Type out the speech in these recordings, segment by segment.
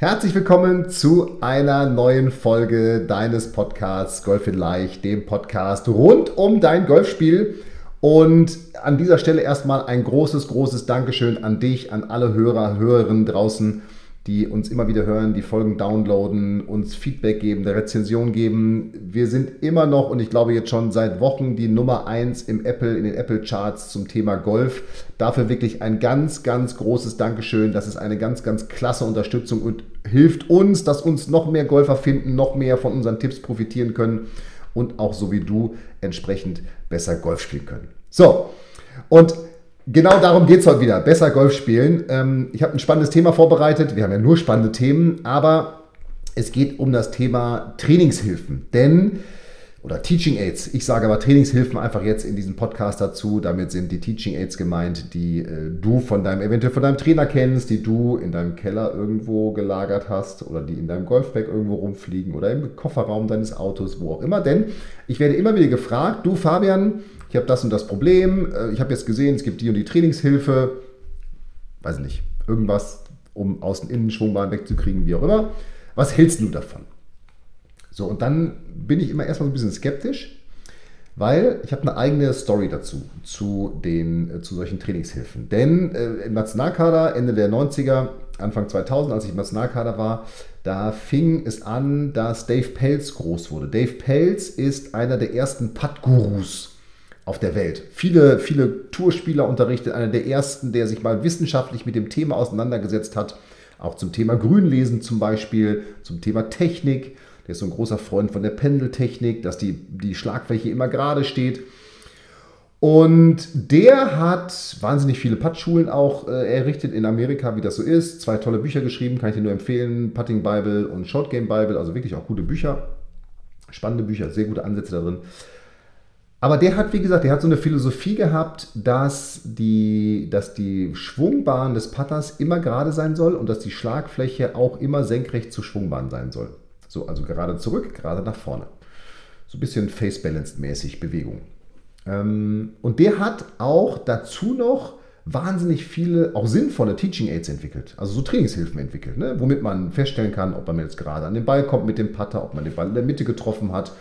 Herzlich willkommen zu einer neuen Folge deines Podcasts Golf in Leicht, dem Podcast rund um dein Golfspiel. Und an dieser Stelle erstmal ein großes, großes Dankeschön an dich, an alle Hörer, Hörerinnen draußen, die uns immer wieder hören, die Folgen downloaden, uns Feedback geben, der Rezension geben. Wir sind immer noch und ich glaube jetzt schon seit Wochen die Nummer 1 im Apple, in den Apple Charts zum Thema Golf. Dafür wirklich ein ganz, ganz großes Dankeschön. Das ist eine ganz, ganz klasse Unterstützung und hilft uns, dass uns noch mehr Golfer finden, noch mehr von unseren Tipps profitieren können und auch so wie du entsprechend besser Golf spielen können. So, und Genau darum geht es heute wieder. Besser Golf spielen. Ähm, ich habe ein spannendes Thema vorbereitet. Wir haben ja nur spannende Themen, aber es geht um das Thema Trainingshilfen. Denn, oder Teaching Aids, ich sage aber Trainingshilfen einfach jetzt in diesem Podcast dazu. Damit sind die Teaching Aids gemeint, die äh, du von deinem, eventuell von deinem Trainer kennst, die du in deinem Keller irgendwo gelagert hast oder die in deinem Golfbag irgendwo rumfliegen oder im Kofferraum deines Autos, wo auch immer. Denn ich werde immer wieder gefragt, du Fabian, ich habe das und das Problem, äh, ich habe jetzt gesehen, es gibt die und die Trainingshilfe, weiß nicht, irgendwas, um Außen-Innen-Schwungbahn wegzukriegen, wie auch immer. Was hältst du davon? So, und dann bin ich immer erstmal so ein bisschen skeptisch, weil ich habe eine eigene Story dazu, zu, den, äh, zu solchen Trainingshilfen. Denn äh, im Nationalkader Ende der 90er, Anfang 2000, als ich im Nationalkader war, da fing es an, dass Dave Pelz groß wurde. Dave Pelz ist einer der ersten Putt-Gurus auf der Welt. Viele, viele Tourspieler unterrichtet, einer der ersten, der sich mal wissenschaftlich mit dem Thema auseinandergesetzt hat. Auch zum Thema Grünlesen zum Beispiel, zum Thema Technik. Der ist so ein großer Freund von der Pendeltechnik, dass die, die Schlagfläche immer gerade steht. Und der hat wahnsinnig viele Puttschulen auch äh, errichtet in Amerika, wie das so ist. Zwei tolle Bücher geschrieben, kann ich dir nur empfehlen. Putting Bible und Short Game Bible, also wirklich auch gute Bücher. Spannende Bücher, sehr gute Ansätze da drin. Aber der hat, wie gesagt, der hat so eine Philosophie gehabt, dass die, dass die Schwungbahn des Putters immer gerade sein soll und dass die Schlagfläche auch immer senkrecht zur Schwungbahn sein soll. So, also gerade zurück, gerade nach vorne. So ein bisschen Face-Balanced-mäßig Bewegung. Ähm, und der hat auch dazu noch wahnsinnig viele, auch sinnvolle Teaching Aids entwickelt, also so Trainingshilfen entwickelt, ne? womit man feststellen kann, ob man jetzt gerade an den Ball kommt mit dem Putter, ob man den Ball in der Mitte getroffen hat,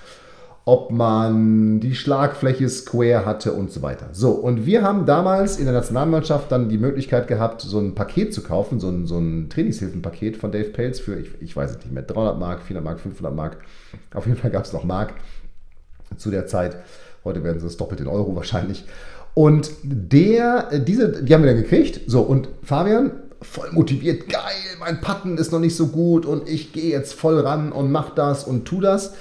ob man die Schlagfläche square hatte und so weiter. So, und wir haben damals in der Nationalmannschaft dann die Möglichkeit gehabt, so ein Paket zu kaufen, so ein, so ein Trainingshilfenpaket von Dave Pelz für, ich, ich weiß es nicht mehr, 300 Mark, 400 Mark, 500 Mark. Auf jeden Fall gab es noch Mark zu der Zeit. Heute werden sie es doppelt in Euro wahrscheinlich. Und der, diese, die haben wir dann gekriegt. So, und Fabian, voll motiviert, geil, mein Patten ist noch nicht so gut und ich gehe jetzt voll ran und mach das und tu das.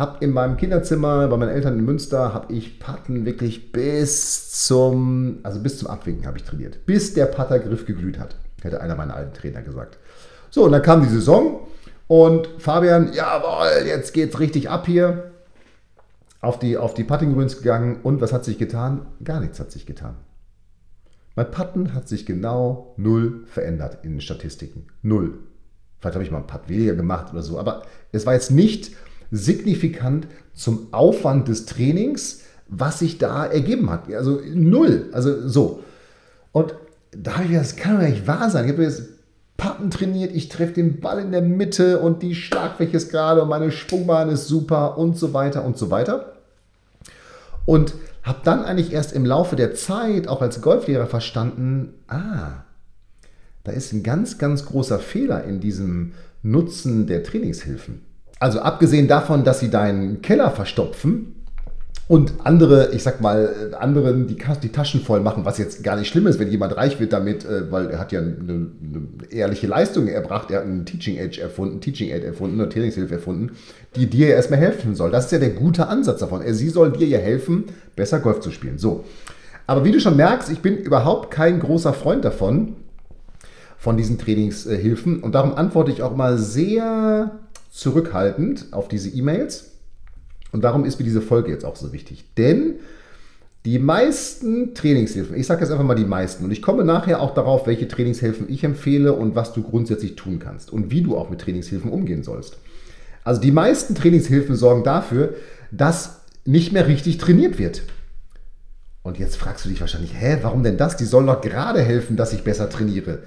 Habe in meinem Kinderzimmer bei meinen Eltern in Münster habe ich Patten wirklich bis zum also bis zum Abwinken habe ich trainiert, bis der Pattergriff geglüht hat, hätte einer meiner alten Trainer gesagt. So und dann kam die Saison und Fabian, jawohl, jetzt geht's richtig ab hier. Auf die, auf die Putting-Grüns gegangen und was hat sich getan? Gar nichts hat sich getan. Mein Putten hat sich genau null verändert in den Statistiken. Null. Vielleicht habe ich mal einen Putt weniger gemacht oder so, aber es war jetzt nicht signifikant zum Aufwand des Trainings, was sich da ergeben hat. Also null. Also so. Und da habe ich gedacht, das kann doch nicht wahr sein. Ich habe jetzt Pappen trainiert, ich treffe den Ball in der Mitte und die Schlagfläche ist gerade und meine Schwungbahn ist super und so weiter und so weiter. Und habe dann eigentlich erst im Laufe der Zeit, auch als Golflehrer, verstanden, ah, da ist ein ganz, ganz großer Fehler in diesem Nutzen der Trainingshilfen. Also abgesehen davon, dass sie deinen Keller verstopfen und andere, ich sag mal, anderen die, die, Taschen voll machen, was jetzt gar nicht schlimm ist, wenn jemand reich wird damit, äh, weil er hat ja eine, eine ehrliche Leistung erbracht, er hat einen Teaching Edge erfunden, Teaching Aid erfunden, eine Trainingshilfe erfunden, die dir erstmal helfen soll. Das ist ja der gute Ansatz davon. Sie soll dir ja helfen, besser Golf zu spielen. So. Aber wie du schon merkst, ich bin überhaupt kein großer Freund davon, von diesen Trainingshilfen. Und darum antworte ich auch mal sehr zurückhaltend auf diese E-Mails und darum ist mir diese Folge jetzt auch so wichtig. Denn die meisten Trainingshilfen, ich sage jetzt einfach mal die meisten, und ich komme nachher auch darauf, welche Trainingshilfen ich empfehle und was du grundsätzlich tun kannst und wie du auch mit Trainingshilfen umgehen sollst. Also die meisten Trainingshilfen sorgen dafür, dass nicht mehr richtig trainiert wird. Und jetzt fragst du dich wahrscheinlich, hä, warum denn das? Die sollen doch gerade helfen, dass ich besser trainiere.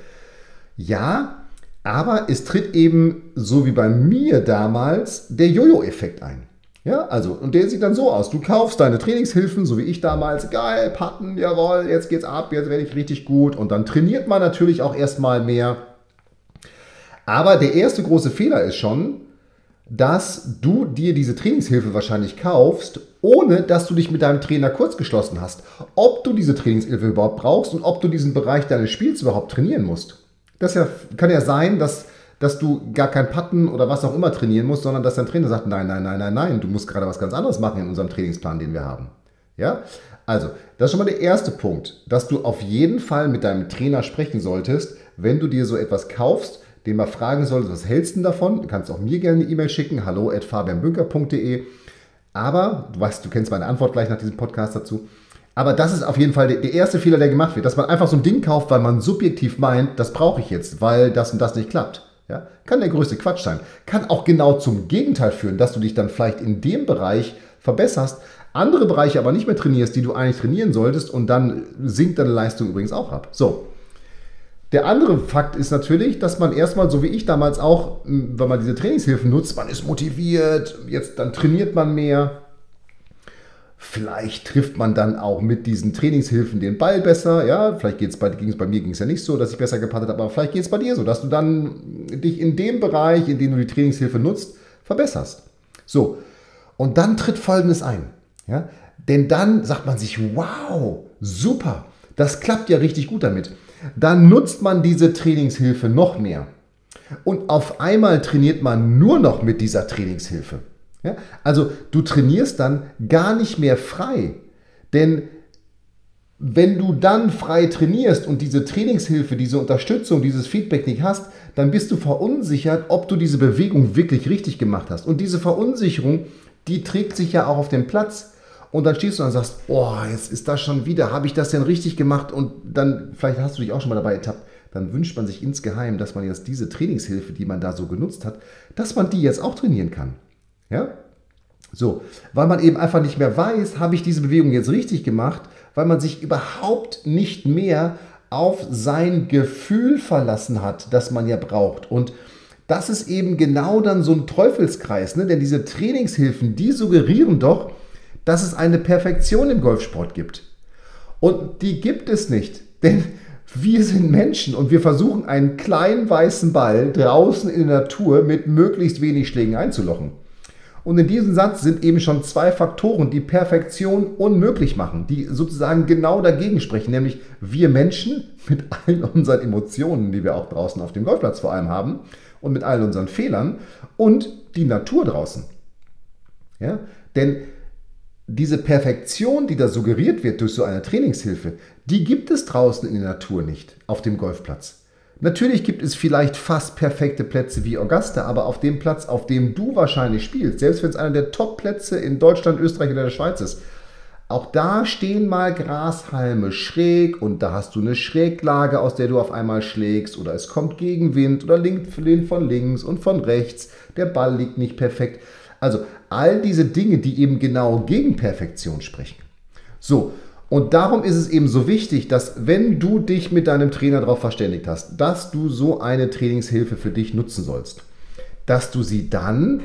Ja, aber es tritt eben, so wie bei mir damals, der Jojo-Effekt ein. Ja, also, und der sieht dann so aus. Du kaufst deine Trainingshilfen, so wie ich damals. Geil, Patten, jawohl, jetzt geht's ab, jetzt werde ich richtig gut. Und dann trainiert man natürlich auch erstmal mehr. Aber der erste große Fehler ist schon, dass du dir diese Trainingshilfe wahrscheinlich kaufst, ohne dass du dich mit deinem Trainer kurz geschlossen hast. Ob du diese Trainingshilfe überhaupt brauchst und ob du diesen Bereich deines Spiels überhaupt trainieren musst. Das ja, kann ja sein, dass dass du gar kein Patten oder was auch immer trainieren musst, sondern dass dein Trainer sagt, nein, nein, nein, nein, nein, du musst gerade was ganz anderes machen in unserem Trainingsplan, den wir haben. Ja? Also, das ist schon mal der erste Punkt, dass du auf jeden Fall mit deinem Trainer sprechen solltest, wenn du dir so etwas kaufst, den mal fragen solltest, was hältst du davon? Du kannst auch mir gerne eine E-Mail schicken, hallo at. Aber, du weißt, du kennst meine Antwort gleich nach diesem Podcast dazu. Aber das ist auf jeden Fall der erste Fehler, der gemacht wird, dass man einfach so ein Ding kauft, weil man subjektiv meint, das brauche ich jetzt, weil das und das nicht klappt. Ja? Kann der größte Quatsch sein. Kann auch genau zum Gegenteil führen, dass du dich dann vielleicht in dem Bereich verbesserst, andere Bereiche aber nicht mehr trainierst, die du eigentlich trainieren solltest und dann sinkt deine Leistung übrigens auch ab. So. Der andere Fakt ist natürlich, dass man erstmal, so wie ich damals auch, wenn man diese Trainingshilfen nutzt, man ist motiviert, jetzt dann trainiert man mehr, Vielleicht trifft man dann auch mit diesen Trainingshilfen den Ball besser. Ja, vielleicht geht es bei, bei mir ging es ja nicht so, dass ich besser gepattet habe, aber vielleicht geht es bei dir so, dass du dann dich in dem Bereich, in dem du die Trainingshilfe nutzt, verbesserst. So, und dann tritt Folgendes ein. Ja? Denn dann sagt man sich, wow, super, das klappt ja richtig gut damit. Dann nutzt man diese Trainingshilfe noch mehr. Und auf einmal trainiert man nur noch mit dieser Trainingshilfe. Ja? Also du trainierst dann gar nicht mehr frei. Denn wenn du dann frei trainierst und diese Trainingshilfe, diese Unterstützung, dieses Feedback nicht hast, dann bist du verunsichert, ob du diese Bewegung wirklich richtig gemacht hast. Und diese Verunsicherung, die trägt sich ja auch auf dem Platz. Und dann stehst du und sagst, oh, jetzt ist das schon wieder, habe ich das denn richtig gemacht? Und dann, vielleicht hast du dich auch schon mal dabei ertappt, dann wünscht man sich insgeheim, dass man jetzt diese Trainingshilfe, die man da so genutzt hat, dass man die jetzt auch trainieren kann. Ja? So, weil man eben einfach nicht mehr weiß, habe ich diese Bewegung jetzt richtig gemacht, weil man sich überhaupt nicht mehr auf sein Gefühl verlassen hat, das man ja braucht. Und das ist eben genau dann so ein Teufelskreis, ne? denn diese Trainingshilfen, die suggerieren doch, dass es eine Perfektion im Golfsport gibt. Und die gibt es nicht, denn wir sind Menschen und wir versuchen einen kleinen weißen Ball draußen in der Natur mit möglichst wenig Schlägen einzulochen. Und in diesem Satz sind eben schon zwei Faktoren, die Perfektion unmöglich machen, die sozusagen genau dagegen sprechen, nämlich wir Menschen mit allen unseren Emotionen, die wir auch draußen auf dem Golfplatz vor allem haben und mit all unseren Fehlern und die Natur draußen. Ja? Denn diese Perfektion, die da suggeriert wird durch so eine Trainingshilfe, die gibt es draußen in der Natur nicht auf dem Golfplatz. Natürlich gibt es vielleicht fast perfekte Plätze wie Augusta, aber auf dem Platz, auf dem du wahrscheinlich spielst, selbst wenn es einer der Top-Plätze in Deutschland, Österreich oder der Schweiz ist, auch da stehen mal Grashalme schräg und da hast du eine Schräglage, aus der du auf einmal schlägst oder es kommt Gegenwind oder Wind von links und von rechts, der Ball liegt nicht perfekt. Also all diese Dinge, die eben genau gegen Perfektion sprechen. So, und darum ist es eben so wichtig, dass wenn du dich mit deinem Trainer darauf verständigt hast, dass du so eine Trainingshilfe für dich nutzen sollst, dass du sie dann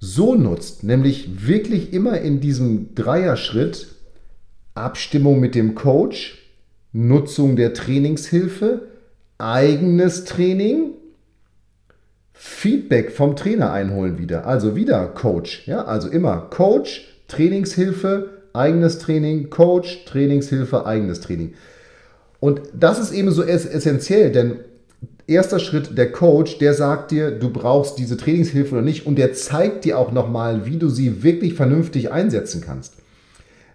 so nutzt, nämlich wirklich immer in diesem Dreierschritt Abstimmung mit dem Coach, Nutzung der Trainingshilfe, eigenes Training, Feedback vom Trainer einholen wieder. Also wieder Coach, ja, also immer Coach, Trainingshilfe, eigenes Training, Coach, Trainingshilfe, eigenes Training. Und das ist eben so essentiell, denn erster Schritt der Coach, der sagt dir, du brauchst diese Trainingshilfe oder nicht und der zeigt dir auch nochmal, wie du sie wirklich vernünftig einsetzen kannst.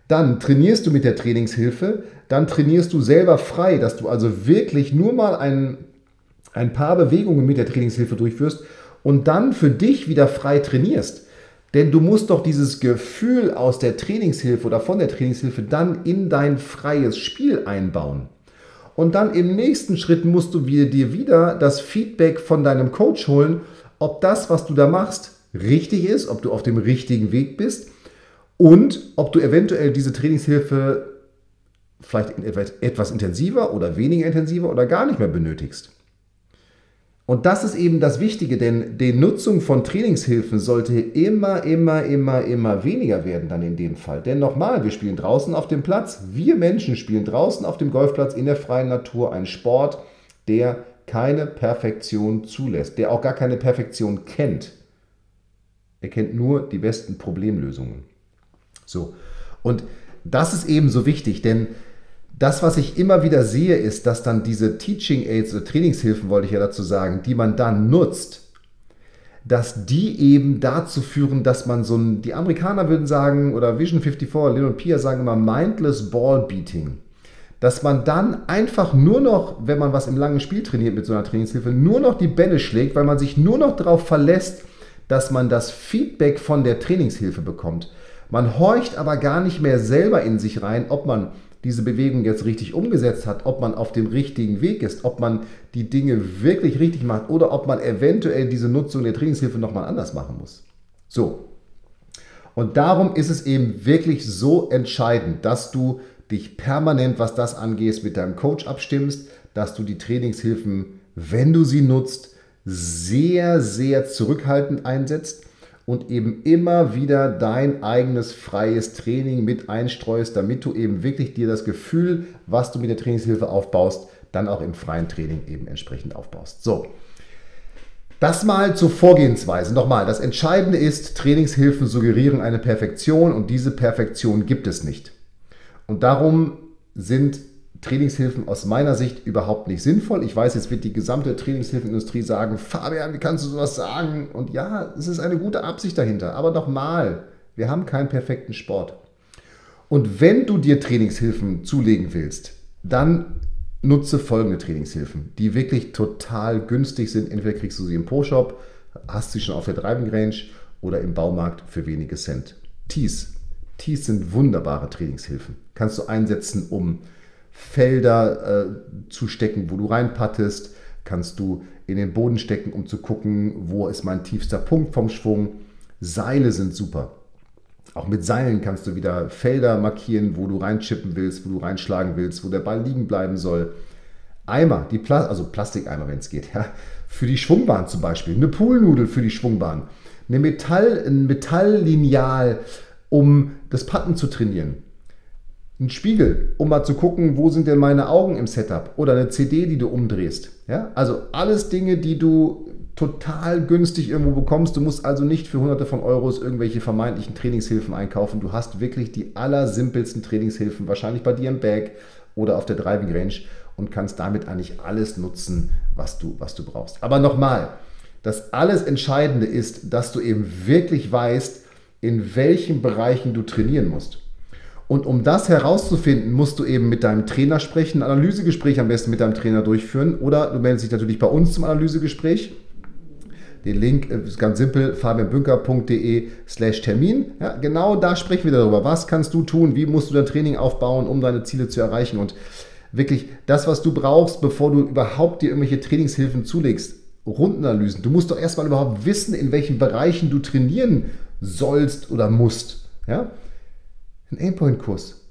Dann trainierst du mit der Trainingshilfe, dann trainierst du selber frei, dass du also wirklich nur mal ein, ein paar Bewegungen mit der Trainingshilfe durchführst und dann für dich wieder frei trainierst. Denn du musst doch dieses Gefühl aus der Trainingshilfe oder von der Trainingshilfe dann in dein freies Spiel einbauen. Und dann im nächsten Schritt musst du dir wieder das Feedback von deinem Coach holen, ob das, was du da machst, richtig ist, ob du auf dem richtigen Weg bist und ob du eventuell diese Trainingshilfe vielleicht etwas intensiver oder weniger intensiver oder gar nicht mehr benötigst. Und das ist eben das Wichtige, denn die Nutzung von Trainingshilfen sollte immer, immer, immer, immer weniger werden dann in dem Fall. Denn nochmal, wir spielen draußen auf dem Platz, wir Menschen spielen draußen auf dem Golfplatz in der freien Natur einen Sport, der keine Perfektion zulässt, der auch gar keine Perfektion kennt. Er kennt nur die besten Problemlösungen. So. Und das ist eben so wichtig, denn das, was ich immer wieder sehe, ist, dass dann diese Teaching Aids oder Trainingshilfen, wollte ich ja dazu sagen, die man dann nutzt, dass die eben dazu führen, dass man so ein, die Amerikaner würden sagen, oder Vision 54, Lil und Pia sagen immer Mindless Ball Beating. Dass man dann einfach nur noch, wenn man was im langen Spiel trainiert mit so einer Trainingshilfe, nur noch die Bälle schlägt, weil man sich nur noch darauf verlässt, dass man das Feedback von der Trainingshilfe bekommt. Man horcht aber gar nicht mehr selber in sich rein, ob man diese Bewegung jetzt richtig umgesetzt hat, ob man auf dem richtigen Weg ist, ob man die Dinge wirklich richtig macht oder ob man eventuell diese Nutzung der Trainingshilfe nochmal anders machen muss. So. Und darum ist es eben wirklich so entscheidend, dass du dich permanent, was das angeht, mit deinem Coach abstimmst, dass du die Trainingshilfen, wenn du sie nutzt, sehr, sehr zurückhaltend einsetzt und eben immer wieder dein eigenes freies Training mit einstreust, damit du eben wirklich dir das Gefühl, was du mit der Trainingshilfe aufbaust, dann auch im freien Training eben entsprechend aufbaust. So. Das mal zur Vorgehensweise. Nochmal, das Entscheidende ist, Trainingshilfen suggerieren eine Perfektion und diese Perfektion gibt es nicht. Und darum sind Trainingshilfen aus meiner Sicht überhaupt nicht sinnvoll. Ich weiß, jetzt wird die gesamte Trainingshilfenindustrie sagen, Fabian, wie kannst du sowas sagen? Und ja, es ist eine gute Absicht dahinter. Aber nochmal, wir haben keinen perfekten Sport. Und wenn du dir Trainingshilfen zulegen willst, dann nutze folgende Trainingshilfen, die wirklich total günstig sind. Entweder kriegst du sie im Pro-Shop, hast sie schon auf der Driving Range oder im Baumarkt für wenige Cent. Tees. Tees sind wunderbare Trainingshilfen. Kannst du einsetzen, um Felder äh, zu stecken, wo du reinpattest. Kannst du in den Boden stecken, um zu gucken, wo ist mein tiefster Punkt vom Schwung. Seile sind super. Auch mit Seilen kannst du wieder Felder markieren, wo du reinchippen willst, wo du reinschlagen willst, wo der Ball liegen bleiben soll. Eimer, die Pla also Plastikeimer, wenn es geht, ja. Für die Schwungbahn zum Beispiel. Eine Poolnudel für die Schwungbahn. Eine Metall, ein Metalllineal, um das Patten zu trainieren ein Spiegel, um mal zu gucken, wo sind denn meine Augen im Setup oder eine CD, die du umdrehst. Ja? Also alles Dinge, die du total günstig irgendwo bekommst. Du musst also nicht für hunderte von Euros irgendwelche vermeintlichen Trainingshilfen einkaufen. Du hast wirklich die allersimpelsten Trainingshilfen, wahrscheinlich bei dir im Bag oder auf der Driving Range und kannst damit eigentlich alles nutzen, was du, was du brauchst. Aber nochmal, das alles Entscheidende ist, dass du eben wirklich weißt, in welchen Bereichen du trainieren musst. Und um das herauszufinden, musst du eben mit deinem Trainer sprechen, ein Analysegespräch am besten mit deinem Trainer durchführen. Oder du meldest dich natürlich bei uns zum Analysegespräch. Den Link ist ganz simpel, fabianbünker.de slash Termin. Ja, genau da sprechen wir darüber. Was kannst du tun? Wie musst du dein Training aufbauen, um deine Ziele zu erreichen? Und wirklich das, was du brauchst, bevor du überhaupt dir irgendwelche Trainingshilfen zulegst. Rundenanalysen. Du musst doch erstmal überhaupt wissen, in welchen Bereichen du trainieren sollst oder musst. Ja? Ein Aimpoint-Kurs.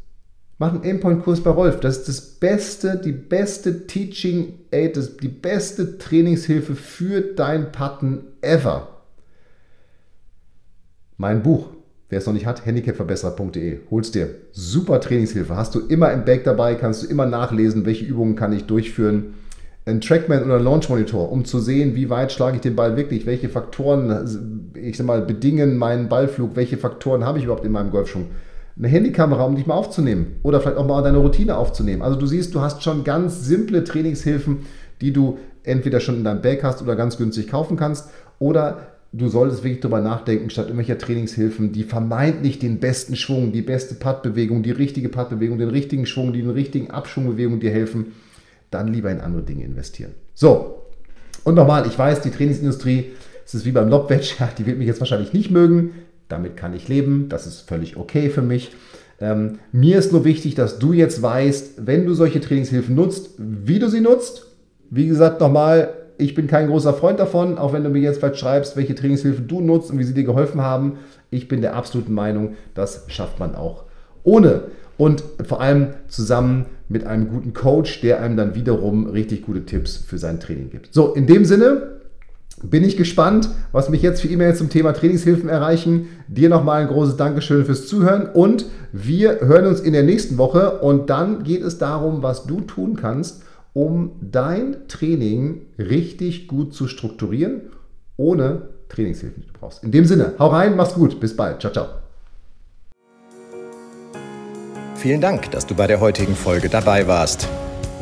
Mach einen Aimpoint-Kurs bei Rolf. Das ist das beste, die beste Teaching Aid, die beste Trainingshilfe für dein Patten ever. Mein Buch, wer es noch nicht hat, handicapverbesserer.de. Hol's dir. Super Trainingshilfe. Hast du immer im Bag dabei, kannst du immer nachlesen, welche Übungen kann ich durchführen. Ein Trackman oder ein Launch Monitor, um zu sehen, wie weit schlage ich den Ball wirklich, welche Faktoren ich sag mal, bedingen meinen Ballflug, welche Faktoren habe ich überhaupt in meinem Golfschwung. Eine Handykamera, um dich mal aufzunehmen oder vielleicht auch mal deine Routine aufzunehmen. Also du siehst, du hast schon ganz simple Trainingshilfen, die du entweder schon in deinem Bag hast oder ganz günstig kaufen kannst oder du solltest wirklich darüber nachdenken, statt irgendwelcher Trainingshilfen, die vermeintlich den besten Schwung, die beste Puttbewegung, die richtige Puttbewegung, den richtigen Schwung, die den richtigen Abschwungbewegung dir helfen, dann lieber in andere Dinge investieren. So, und nochmal, ich weiß, die Trainingsindustrie, es ist wie beim Lobwedge, die wird mich jetzt wahrscheinlich nicht mögen, damit kann ich leben, das ist völlig okay für mich. Ähm, mir ist nur wichtig, dass du jetzt weißt, wenn du solche Trainingshilfen nutzt, wie du sie nutzt. Wie gesagt, nochmal, ich bin kein großer Freund davon, auch wenn du mir jetzt vielleicht schreibst, welche Trainingshilfen du nutzt und wie sie dir geholfen haben. Ich bin der absoluten Meinung, das schafft man auch ohne. Und vor allem zusammen mit einem guten Coach, der einem dann wiederum richtig gute Tipps für sein Training gibt. So, in dem Sinne bin ich gespannt, was mich jetzt für E-Mails zum Thema Trainingshilfen erreichen. Dir nochmal ein großes Dankeschön fürs Zuhören und wir hören uns in der nächsten Woche und dann geht es darum, was du tun kannst, um dein Training richtig gut zu strukturieren, ohne Trainingshilfen, die du brauchst. In dem Sinne, hau rein, mach's gut, bis bald. Ciao, ciao. Vielen Dank, dass du bei der heutigen Folge dabei warst.